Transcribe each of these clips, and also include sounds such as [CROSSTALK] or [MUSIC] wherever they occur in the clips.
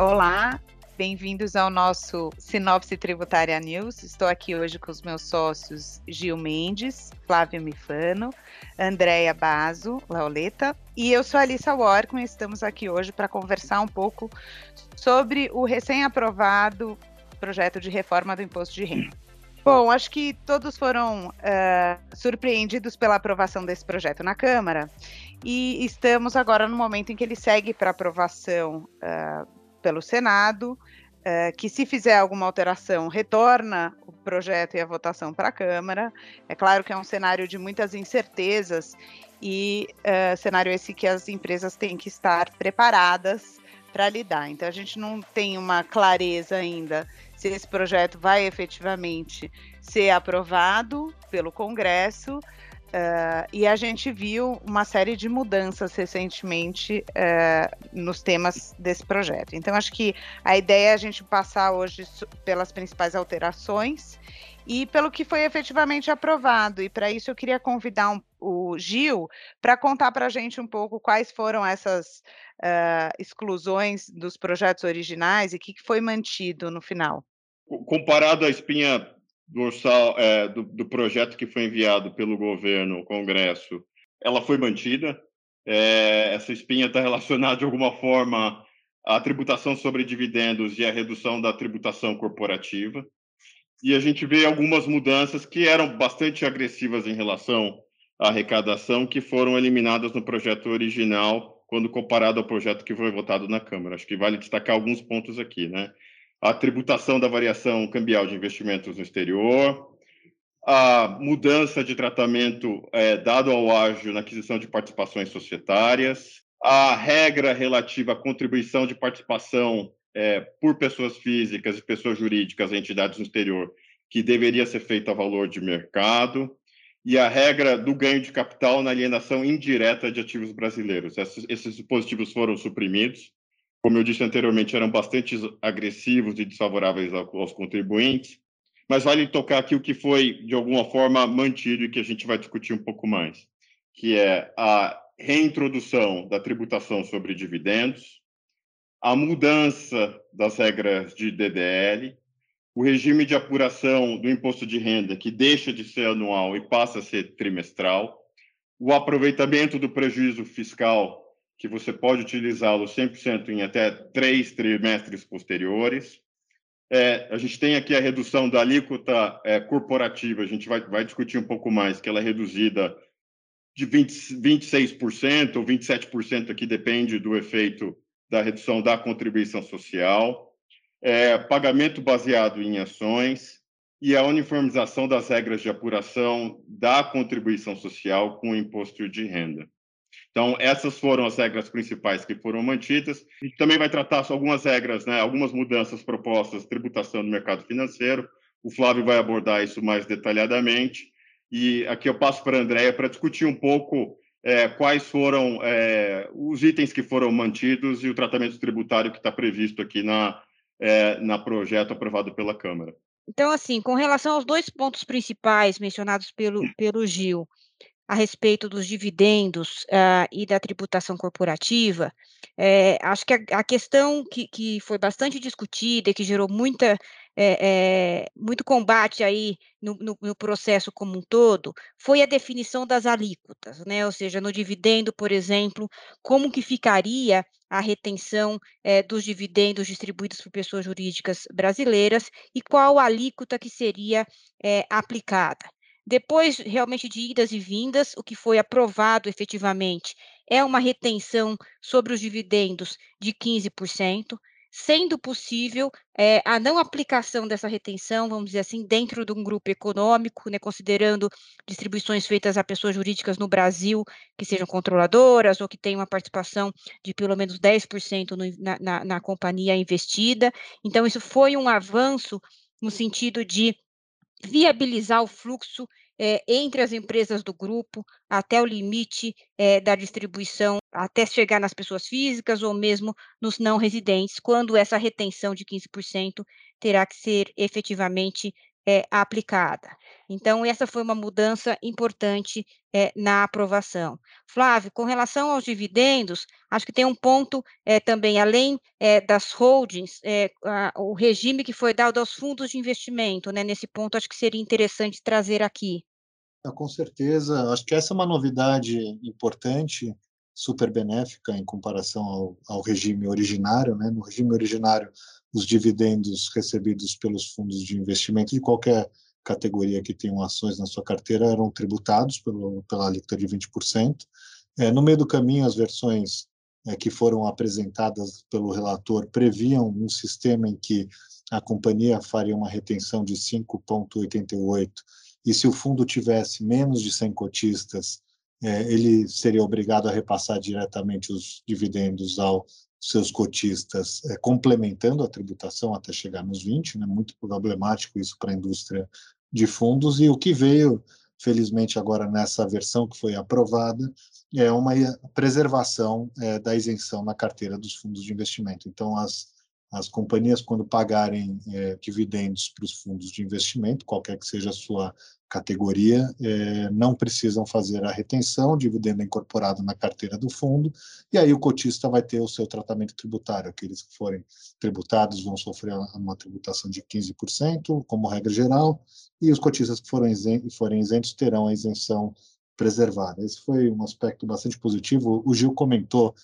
Olá, bem-vindos ao nosso Sinopse Tributária News. Estou aqui hoje com os meus sócios Gil Mendes, Flávio Mifano, Andréia Bazo, Lauleta e eu sou Alissa Workman. Estamos aqui hoje para conversar um pouco sobre o recém-aprovado projeto de reforma do imposto de renda. Bom, acho que todos foram uh, surpreendidos pela aprovação desse projeto na Câmara e estamos agora no momento em que ele segue para aprovação uh, pelo Senado, uh, que se fizer alguma alteração, retorna o projeto e a votação para a Câmara. É claro que é um cenário de muitas incertezas e cenário esse que as empresas têm que estar preparadas para lidar. Então a gente não tem uma clareza ainda se esse projeto vai efetivamente ser aprovado pelo Congresso. Uh, e a gente viu uma série de mudanças recentemente uh, nos temas desse projeto. Então, acho que a ideia é a gente passar hoje pelas principais alterações e pelo que foi efetivamente aprovado. E para isso eu queria convidar um, o Gil para contar para a gente um pouco quais foram essas uh, exclusões dos projetos originais e o que, que foi mantido no final comparado à espinha dorsal é, do, do, projeto que foi enviado pelo governo ao Congresso, ela foi mantida. É, essa espinha está relacionada de alguma forma à tributação sobre dividendos e à redução da tributação corporativa. E a gente vê algumas mudanças que eram bastante agressivas em relação à arrecadação, que foram eliminadas no projeto original, quando comparado ao projeto que foi votado na Câmara. Acho que vale destacar alguns pontos aqui, né? A tributação da variação cambial de investimentos no exterior, a mudança de tratamento é, dado ao ágio na aquisição de participações societárias, a regra relativa à contribuição de participação é, por pessoas físicas e pessoas jurídicas a entidades no exterior, que deveria ser feita a valor de mercado, e a regra do ganho de capital na alienação indireta de ativos brasileiros. Esses, esses dispositivos foram suprimidos como eu disse anteriormente, eram bastante agressivos e desfavoráveis aos contribuintes, mas vale tocar aqui o que foi, de alguma forma, mantido e que a gente vai discutir um pouco mais, que é a reintrodução da tributação sobre dividendos, a mudança das regras de DDL, o regime de apuração do imposto de renda, que deixa de ser anual e passa a ser trimestral, o aproveitamento do prejuízo fiscal que você pode utilizá-lo 100% em até três trimestres posteriores. É, a gente tem aqui a redução da alíquota é, corporativa, a gente vai, vai discutir um pouco mais, que ela é reduzida de 20, 26% ou 27%, aqui depende do efeito da redução da contribuição social, é, pagamento baseado em ações e a uniformização das regras de apuração da contribuição social com o imposto de renda. Então, essas foram as regras principais que foram mantidas. A gente também vai tratar algumas regras, né, algumas mudanças propostas, tributação do mercado financeiro. O Flávio vai abordar isso mais detalhadamente. E aqui eu passo para a Andréia para discutir um pouco é, quais foram é, os itens que foram mantidos e o tratamento tributário que está previsto aqui na, é, na projeto aprovado pela Câmara. Então, assim, com relação aos dois pontos principais mencionados pelo, pelo Gil, a respeito dos dividendos uh, e da tributação corporativa, é, acho que a, a questão que, que, foi bastante discutida e que gerou muita, é, é, muito combate aí no, no, no, processo como um todo foi a definição das alíquotas, né? Ou seja, no dividendo, por exemplo, como que ficaria a retenção dos dividendos distribuídos por pessoas jurídicas brasileiras e qual alíquota que seria aplicada. Depois, realmente, de idas e vindas, o que foi aprovado efetivamente é uma retenção sobre os dividendos de 15%, sendo possível é, a não aplicação dessa retenção, vamos dizer assim, dentro de um grupo econômico, né, considerando distribuições feitas a pessoas jurídicas no Brasil que sejam controladoras ou que tenham uma participação de pelo menos 10% no, na, na, na companhia investida. Então, isso foi um avanço no sentido de viabilizar o fluxo é, entre as empresas do grupo até o limite é, da distribuição, até chegar nas pessoas físicas ou mesmo nos não residentes, quando essa retenção de 15% terá que ser efetivamente é, aplicada. Então, essa foi uma mudança importante é, na aprovação. Flávio, com relação aos dividendos, acho que tem um ponto é, também, além é, das holdings, a, o regime que foi dado aos fundos de investimento, né? Nesse ponto, acho que seria interessante trazer aqui. Com certeza, acho que essa é uma novidade importante, super benéfica em comparação ao, ao regime originário. Né? No regime originário, os dividendos recebidos pelos fundos de investimento de qualquer categoria que tenham ações na sua carteira eram tributados pelo, pela alíquota de 20%. É, no meio do caminho, as versões é, que foram apresentadas pelo relator previam um sistema em que a companhia faria uma retenção de 5,88 e se o fundo tivesse menos de 100 cotistas, é, ele seria obrigado a repassar diretamente os dividendos aos seus cotistas, é, complementando a tributação até chegar nos 20, né, muito problemático isso para a indústria de fundos, e o que veio, felizmente, agora nessa versão que foi aprovada, é uma preservação é, da isenção na carteira dos fundos de investimento. Então, as, as companhias, quando pagarem é, dividendos para os fundos de investimento, qualquer que seja a sua categoria, é, não precisam fazer a retenção, dividendo incorporado na carteira do fundo, e aí o cotista vai ter o seu tratamento tributário. Aqueles que forem tributados vão sofrer uma tributação de 15%, como regra geral, e os cotistas que forem isentos, forem isentos terão a isenção preservada. Esse foi um aspecto bastante positivo. O Gil comentou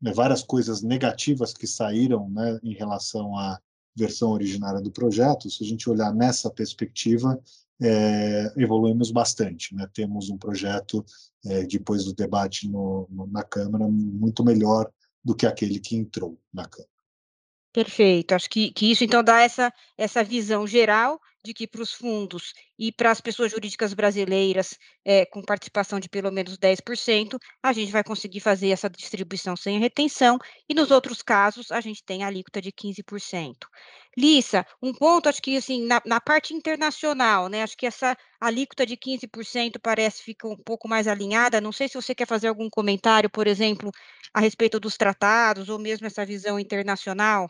né, várias coisas negativas que saíram né, em relação à versão originária do projeto. Se a gente olhar nessa perspectiva, é, evoluímos bastante. Né? Temos um projeto, é, depois do debate no, no, na Câmara, muito melhor do que aquele que entrou na Câmara. Perfeito. Acho que, que isso, então, dá essa, essa visão geral de que para os fundos e para as pessoas jurídicas brasileiras é, com participação de pelo menos 10%, a gente vai conseguir fazer essa distribuição sem retenção, e nos outros casos a gente tem a alíquota de 15%. Lissa, um ponto, acho que assim, na, na parte internacional, né? Acho que essa alíquota de 15% parece ficar um pouco mais alinhada. Não sei se você quer fazer algum comentário, por exemplo, a respeito dos tratados, ou mesmo essa visão internacional.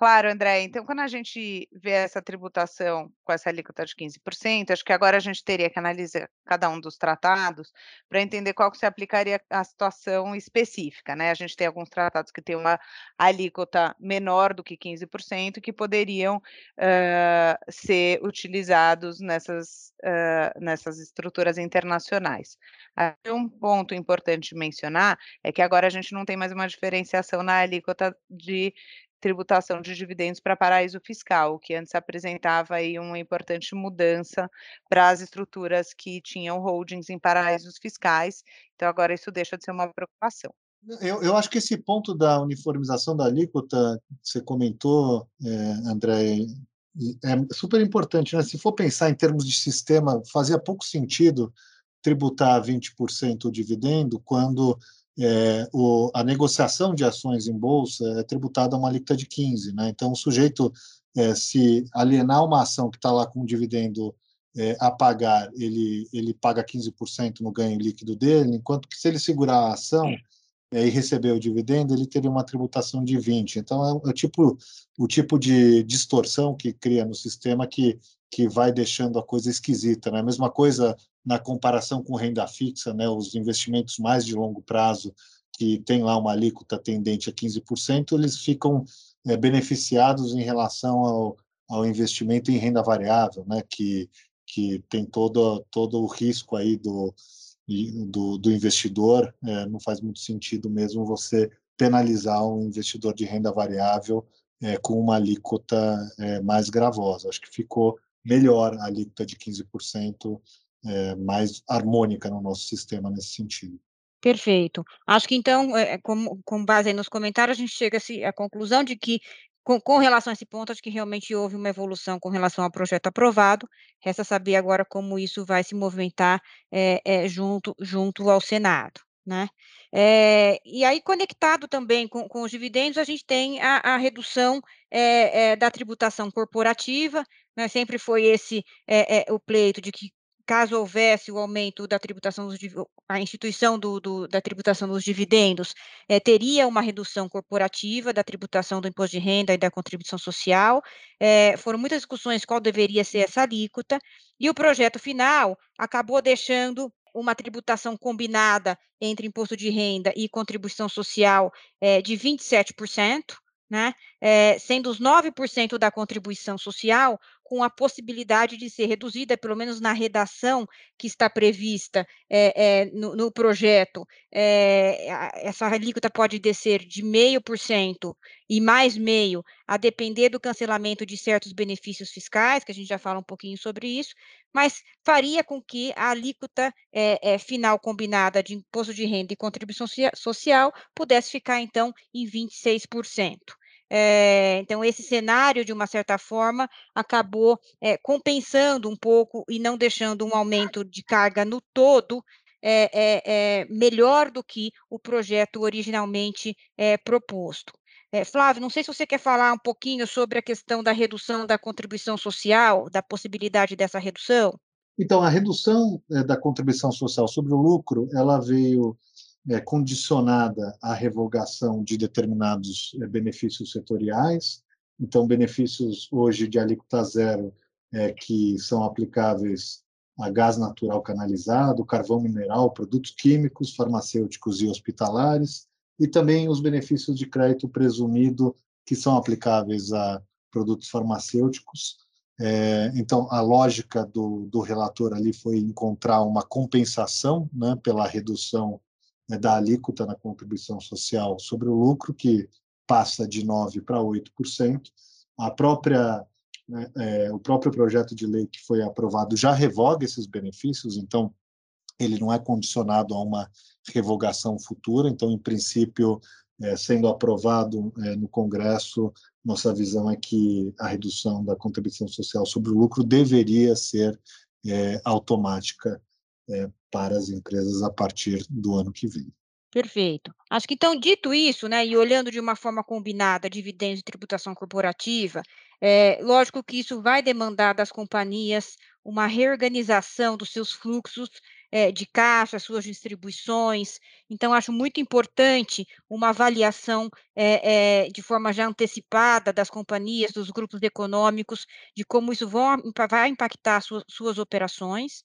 Claro, André. Então, quando a gente vê essa tributação com essa alíquota de 15%, acho que agora a gente teria que analisar cada um dos tratados para entender qual que se aplicaria à situação específica, né? A gente tem alguns tratados que têm uma alíquota menor do que 15% que poderiam uh, ser utilizados nessas, uh, nessas estruturas internacionais. Um ponto importante mencionar é que agora a gente não tem mais uma diferenciação na alíquota de tributação de dividendos para paraíso fiscal, que antes apresentava aí uma importante mudança para as estruturas que tinham holdings em paraísos fiscais. Então, agora isso deixa de ser uma preocupação. Eu, eu acho que esse ponto da uniformização da alíquota, você comentou, é, André, é super importante. Né? Se for pensar em termos de sistema, fazia pouco sentido tributar 20% o dividendo quando é, o, a negociação de ações em bolsa é tributada a uma alíquota de 15%. Né? Então, o sujeito, é, se alienar uma ação que está lá com um dividendo é, a pagar, ele, ele paga 15% no ganho líquido dele, enquanto que se ele segurar a ação é, e receber o dividendo, ele teria uma tributação de 20%. Então, é, o, tipo, o tipo de distorção que cria no sistema que, que vai deixando a coisa esquisita. Né? A mesma coisa na comparação com renda fixa, né, os investimentos mais de longo prazo, que tem lá uma alíquota tendente a 15%, eles ficam é, beneficiados em relação ao, ao investimento em renda variável, né, que, que tem todo, todo o risco aí do, do, do investidor. É, não faz muito sentido mesmo você penalizar um investidor de renda variável é, com uma alíquota é, mais gravosa. Acho que ficou melhor a alíquota de 15% é, mais harmônica no nosso sistema nesse sentido. Perfeito. Acho que então, é, com, com base nos comentários, a gente chega à conclusão de que, com, com, relação a esse ponto, acho que realmente houve uma evolução com relação ao projeto aprovado. Resta saber agora como isso vai se movimentar é, é, junto, junto ao Senado. Né? É, e aí, conectado também com, com, os dividendos, a gente tem a, a redução é, é, da tributação corporativa, né? sempre foi esse o pleito de que caso houvesse o aumento da tributação dos a instituição do, do, da tributação dos dividendos é, teria uma redução corporativa da tributação do imposto de renda e da contribuição social. É, foram muitas discussões qual deveria ser essa alíquota, e o projeto final acabou deixando uma tributação combinada entre imposto de renda e contribuição social é, de 27%, né? É, sendo os 9% da contribuição social com a possibilidade de ser reduzida, pelo menos na redação que está prevista é, é, no, no, projeto, é, essa alíquota pode descer de meio por cento e mais meio, a depender do cancelamento de certos benefícios fiscais, que a gente já fala um pouquinho sobre isso, mas faria com que a alíquota final combinada de imposto de renda e contribuição social pudesse ficar, então, em 26%. É, então, esse cenário, de uma certa forma, acabou é, compensando um pouco e não deixando um aumento de carga no todo é, melhor do que o projeto originalmente proposto. Flávio, não sei se você quer falar um pouquinho sobre a questão da redução da contribuição social, da possibilidade dessa redução. Então, a redução da contribuição social sobre o lucro, ela veio é, condicionada à revogação de determinados é, benefícios setoriais. Então, benefícios hoje de alíquota zero é, que são aplicáveis a gás natural canalizado, carvão mineral, produtos químicos, farmacêuticos e hospitalares, e também os benefícios de crédito presumido que são aplicáveis a produtos farmacêuticos. É, então, a lógica do, do relator ali foi encontrar uma compensação né, pela redução né, da alíquota na contribuição social sobre o lucro, que passa de 9% para 8%. A própria, né, é, o próprio projeto de lei que foi aprovado já revoga esses benefícios, então ele não é condicionado a uma revogação futura, então, em princípio, é, sendo aprovado é, no Congresso, nossa visão é que a redução da contribuição social sobre o lucro deveria ser é, automática é, para as empresas a partir do ano que vem. Perfeito. Acho que então, dito isso, né, e olhando de uma forma combinada dividendos e tributação corporativa, é lógico que isso vai demandar das companhias uma reorganização dos seus fluxos é, de caixa, suas distribuições. Então, acho muito importante uma avaliação é, é, de forma já antecipada das companhias, dos grupos econômicos, de como isso vão, vai impactar suas, suas operações,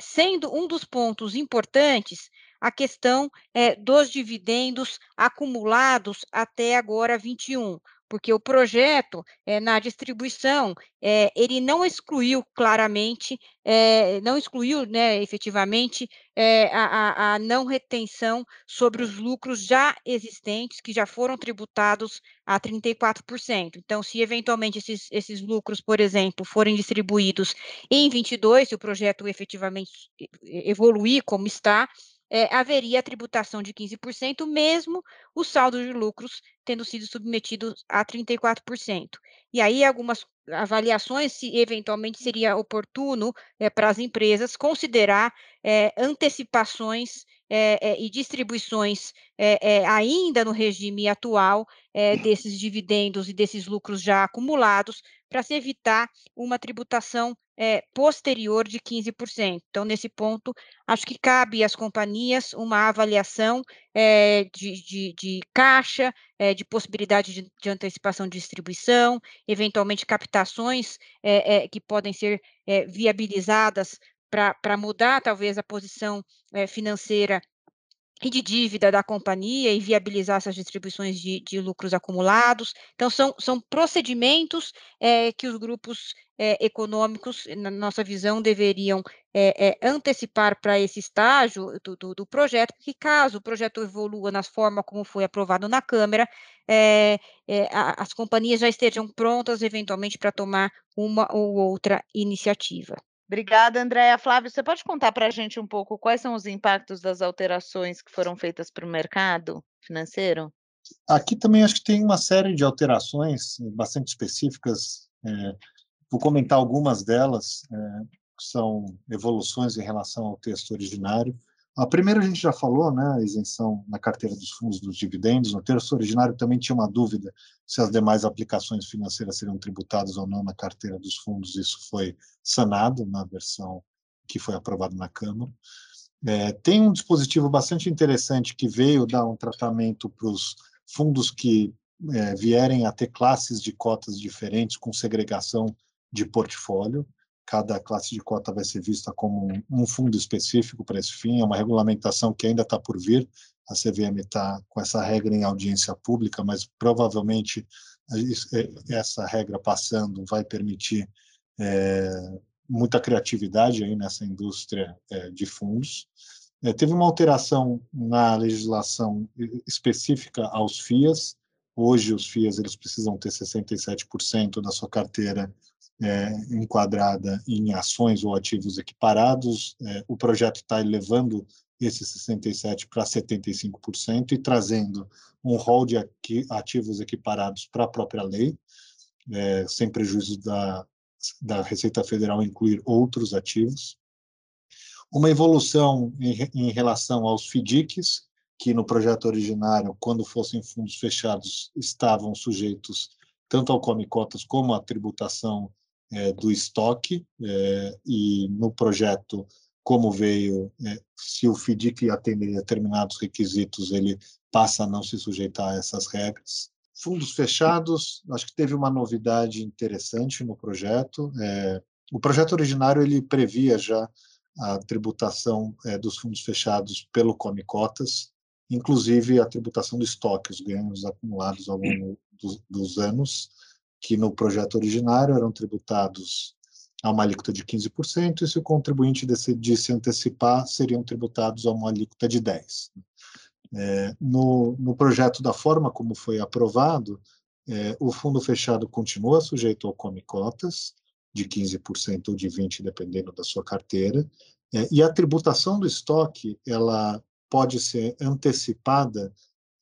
sendo um dos pontos importantes a questão dos dividendos acumulados até agora 21 porque o projeto, é, na distribuição, é, ele não excluiu claramente, é, não excluiu né, efetivamente a, a, não retenção sobre os lucros já existentes, que já foram tributados a 34%. Então, se eventualmente esses, esses lucros, por exemplo, forem distribuídos em 22, se o projeto efetivamente evoluir como está, é, haveria a tributação de 15%, mesmo o saldo de lucros tendo sido submetido a 34%. E aí, algumas avaliações se eventualmente seria oportuno é, para as empresas considerar é, antecipações e distribuições ainda no regime atual desses dividendos e desses lucros já acumulados, para se evitar uma tributação é, posterior de 15%. Então, nesse ponto, acho que cabe às companhias uma avaliação é, de, de, de, caixa, é, de possibilidade de, de, antecipação de distribuição, eventualmente captações que podem ser viabilizadas para mudar, talvez, a posição financeira e de dívida da companhia e viabilizar essas distribuições de, de lucros acumulados. Então, são, são procedimentos é, que os grupos é, econômicos, na nossa visão, deveriam é, antecipar para esse estágio do, do, do, projeto, porque caso o projeto evolua na forma como foi aprovado na Câmara, a, as companhias já estejam prontas, eventualmente, para tomar uma ou outra iniciativa. Obrigada, Andréa. Flávio, você pode contar para a gente um pouco quais são os impactos das alterações que foram feitas para o mercado financeiro? Aqui também acho que tem uma série de alterações bastante específicas. É, vou comentar algumas delas, é, são evoluções em relação ao texto originário. A primeira a gente já falou, né, a isenção na carteira dos fundos dos dividendos. No texto originário também tinha uma dúvida se as demais aplicações financeiras seriam tributadas ou não na carteira dos fundos. Isso foi sanado na versão que foi aprovado na Câmara. É, tem um dispositivo bastante interessante que veio dar um tratamento para os fundos que é, vierem a ter classes de cotas diferentes com segregação de portfólio. Cada classe de cota vai ser vista como um, fundo específico para esse fim. É uma regulamentação que ainda está por vir. A CVM está com essa regra em audiência pública, mas provavelmente é, essa regra passando vai permitir é, muita criatividade aí nessa indústria é, de fundos. É, teve uma alteração na legislação específica aos FIAs. Hoje, os FIAs eles precisam ter 67% da sua carteira é, enquadrada em ações ou ativos equiparados. É, o projeto está elevando esse 67% para 75% e trazendo um rol de ativos equiparados para a própria lei, é, sem prejuízo da, da Receita Federal incluir outros ativos. Uma evolução em, em relação aos FDICs, que no projeto originário, quando fossem fundos fechados, estavam sujeitos tanto ao come cotas como à tributação é, do estoque, é, e no projeto, como veio, é, se o FDIC atender determinados requisitos, ele passa a não se sujeitar a essas regras. Fundos fechados, acho que teve uma novidade interessante no projeto. É, o projeto originário ele previa já a tributação é, dos fundos fechados pelo Come Cotas, inclusive a tributação do estoque, os ganhos acumulados ao longo dos, dos anos, que no projeto originário eram tributados a uma alíquota de 15%, e se o contribuinte decidisse antecipar, seriam tributados a uma alíquota de 10%. É, no, no, projeto da forma como foi aprovado, é, o fundo fechado continua sujeito ao come cotas, de 15% ou de 20%, dependendo da sua carteira, é, e a tributação do estoque ela pode ser antecipada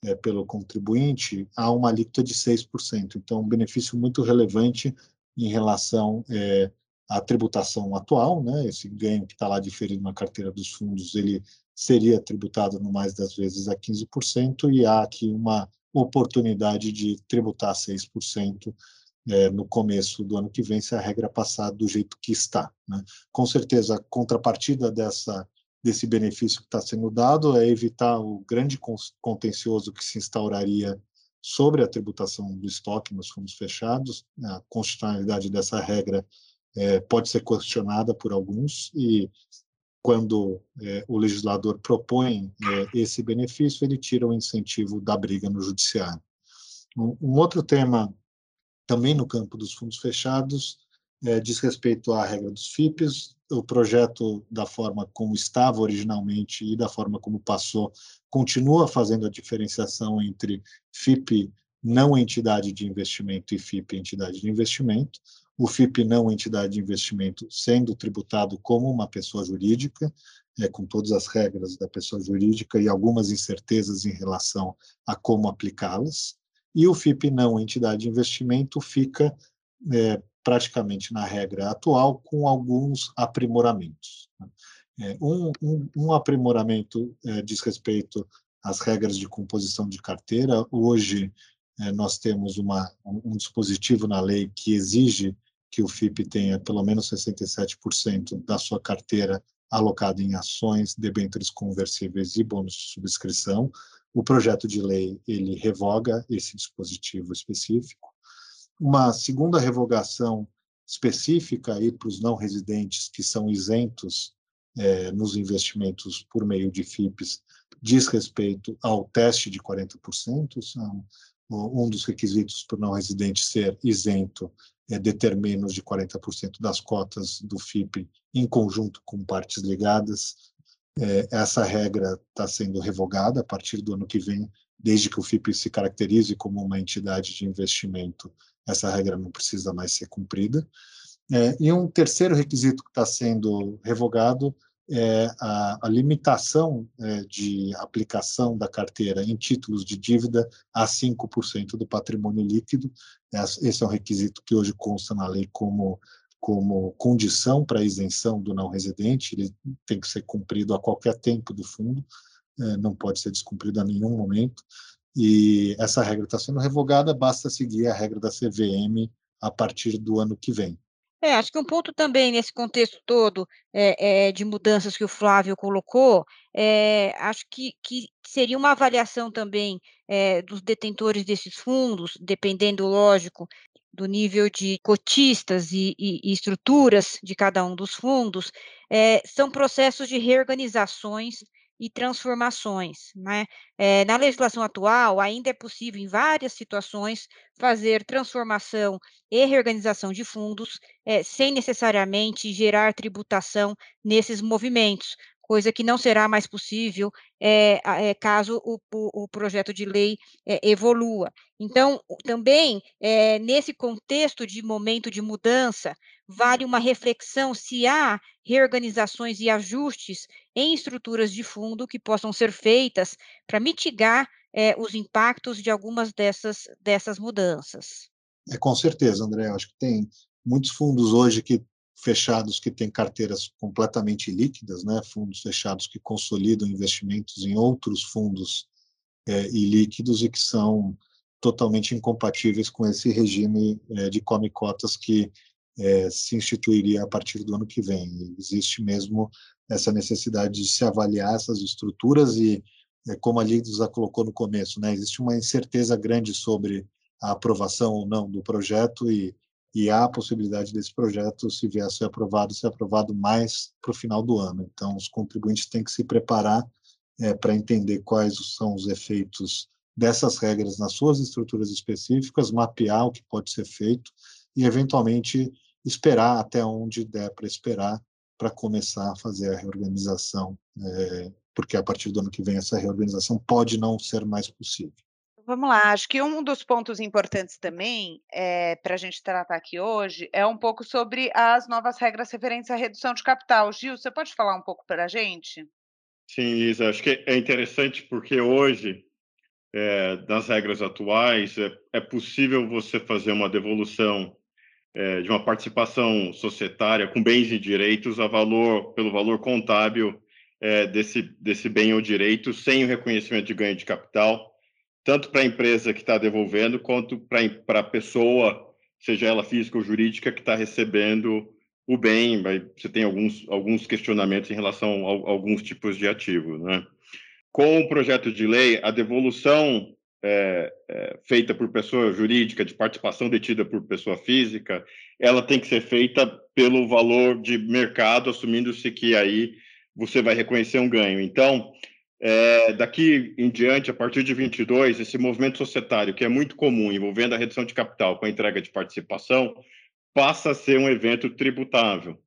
é, pelo contribuinte a uma alíquota de 6%. Então, um benefício muito relevante em relação é, à tributação atual, né? esse ganho que está lá diferido na carteira dos fundos, ele seria tributado no mais das vezes a 15%, e há aqui uma oportunidade de tributar 6% é, no começo do ano que vem, se a regra passar do jeito que está. Né? Com certeza, a contrapartida dessa, desse benefício que está sendo dado é evitar o grande contencioso que se instauraria sobre a tributação do estoque nos fundos fechados. A constitucionalidade dessa regra é, pode ser questionada por alguns e quando é, o legislador propõe é, esse benefício, ele tira o incentivo da briga no judiciário. Um, um outro tema, também no campo dos fundos fechados, é, diz respeito à regra dos FIPs. O projeto, da forma como estava originalmente e da forma como passou, continua fazendo a diferenciação entre FIP não entidade de investimento e FIP entidade de investimento o FIP não entidade de investimento sendo tributado como uma pessoa jurídica, é, com todas as regras da pessoa jurídica e algumas incertezas em relação a como aplicá-las, e o FIP não entidade de investimento fica é, praticamente na regra atual com alguns aprimoramentos. Né? É, um, um, um, aprimoramento é, diz respeito às regras de composição de carteira. Hoje, é, nós temos uma, um dispositivo na lei que exige que o FIP tenha pelo menos 67% da sua carteira alocada em ações, debêntures conversíveis e bônus de subscrição. O projeto de lei ele revoga esse dispositivo específico. Uma segunda revogação específica para os não residentes que são isentos é, nos investimentos por meio de FIPs diz respeito ao teste de 40%, são um dos requisitos para o não residente ser isento é, deter menos de 40% das cotas do FIP em conjunto com partes ligadas. É, essa regra está sendo revogada a partir do ano que vem, desde que o FIP se caracterize como uma entidade de investimento, essa regra não precisa mais ser cumprida. É, e um terceiro requisito que está sendo revogado é a, a limitação é, de aplicação da carteira em títulos de dívida a 5% do patrimônio líquido. Esse é um requisito que hoje consta na lei como, como condição para a isenção do não residente, ele tem que ser cumprido a qualquer tempo do fundo, é, não pode ser descumprido a nenhum momento. E essa regra está sendo revogada, basta seguir a regra da CVM a partir do ano que vem. É, acho que um ponto também nesse contexto todo é, é, de mudanças que o Flávio colocou, é, acho que, que seria uma avaliação também é, dos detentores desses fundos, dependendo, lógico, do nível de cotistas e, e, e estruturas de cada um dos fundos, é, são processos de reorganizações e transformações. Né? É, na legislação atual, ainda é possível, em várias situações, fazer transformação e reorganização de fundos é, sem necessariamente gerar tributação nesses movimentos, coisa que não será mais possível é, é, caso o, o, projeto de lei é, evolua. Então, também, nesse contexto de momento de mudança, vale uma reflexão se há reorganizações e ajustes em estruturas de fundo que possam ser feitas para mitigar os impactos de algumas dessas, dessas mudanças. É, com certeza, André. Acho que tem muitos fundos hoje que fechados que têm carteiras completamente líquidas, né? fundos fechados que consolidam investimentos em outros fundos é, ilíquidos e que são totalmente incompatíveis com esse regime é, de come cotas que é, se instituiria a partir do ano que vem. E existe mesmo essa necessidade de se avaliar essas estruturas e, é, como a Liza colocou no começo, né, existe uma incerteza grande sobre a aprovação ou não do projeto e e há a possibilidade desse projeto, se vier a ser aprovado, ser aprovado mais para o final do ano. Então, os contribuintes têm que se preparar é, para entender quais são os efeitos dessas regras nas suas estruturas específicas, mapear o que pode ser feito e, eventualmente, esperar até onde der para esperar para começar a fazer a reorganização, é, porque a partir do ano que vem essa reorganização pode não ser mais possível. Vamos lá, acho que um dos pontos importantes também é, para a gente tratar aqui hoje é um pouco sobre as novas regras referentes à redução de capital. Gil, você pode falar um pouco para a gente? Sim, Isa, acho que é interessante porque hoje, é, nas regras atuais, é, é, possível você fazer uma devolução é, de uma participação societária com bens e direitos a valor, pelo valor contábil desse, desse bem ou direito, sem o reconhecimento de ganho de capital tanto para a empresa que está devolvendo, quanto para a pessoa, seja ela física ou jurídica, que está recebendo o bem. Você tem alguns, alguns questionamentos em relação a, alguns tipos de ativos. Né? Com o projeto de lei, a devolução é, é, feita por pessoa jurídica, de participação detida por pessoa física, ela tem que ser feita pelo valor de mercado, assumindo-se que aí você vai reconhecer um ganho. Então, é, daqui em diante, a partir de 22, esse movimento societário, que é muito comum, envolvendo a redução de capital com a entrega de participação, passa a ser um evento tributável.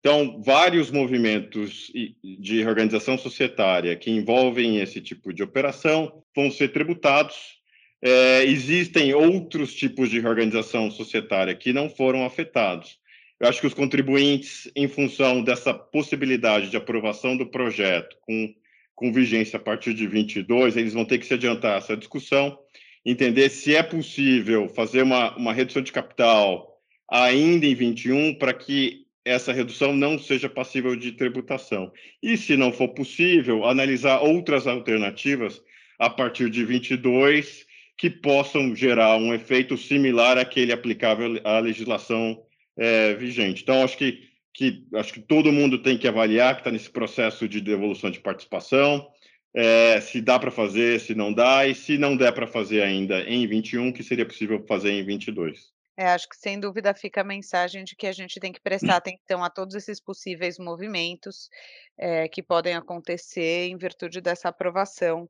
Então, vários movimentos de organização societária que envolvem esse tipo de operação vão ser tributados. É, existem outros tipos de organização societária que não foram afetados. Eu acho que os contribuintes, em função dessa possibilidade de aprovação do projeto, com com vigência a partir de 22, eles vão ter que se adiantar essa discussão, entender se é possível fazer uma, uma redução de capital ainda em 21 para que essa redução não seja passível de tributação. E, se não for possível, analisar outras alternativas a partir de 22 que possam gerar um efeito similar àquele aplicável à legislação é, vigente. Então, acho que que acho que todo mundo tem que avaliar que está nesse processo de devolução de participação, é, se dá para fazer, se não dá, e se não der para fazer ainda em 21, que seria possível fazer em 22. É, acho que sem dúvida fica a mensagem de que a gente tem que prestar [CLEARS THROAT] atenção a todos esses possíveis movimentos é, que podem acontecer em virtude dessa aprovação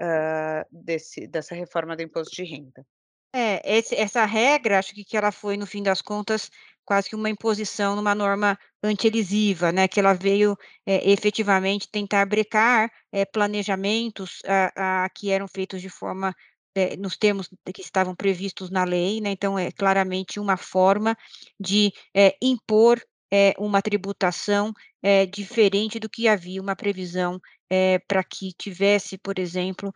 uh, desse, dessa reforma do imposto de renda. É, esse, essa regra, acho que, que ela foi, no fim das contas, quase que uma imposição numa norma antielisiva, né, que ela veio é, efetivamente tentar brecar é, planejamentos a, a, que eram feitos de forma é, nos termos que estavam previstos na lei, né, então é claramente uma forma de impor uma tributação diferente do que havia uma previsão para que tivesse, por exemplo,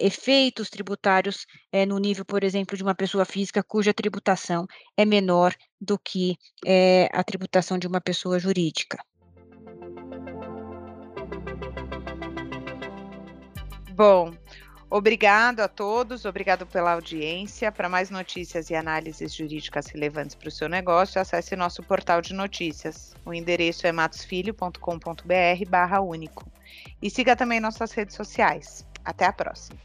efeitos tributários no nível, por exemplo, de uma pessoa física cuja tributação é menor do que a tributação de uma pessoa jurídica. Bom, Obrigado a todos, obrigado pela audiência. Para mais notícias e análises jurídicas relevantes para o seu negócio, acesse nosso portal de notícias. O endereço é matosfilho.com.br barra único. E siga também nossas redes sociais. Até a próxima.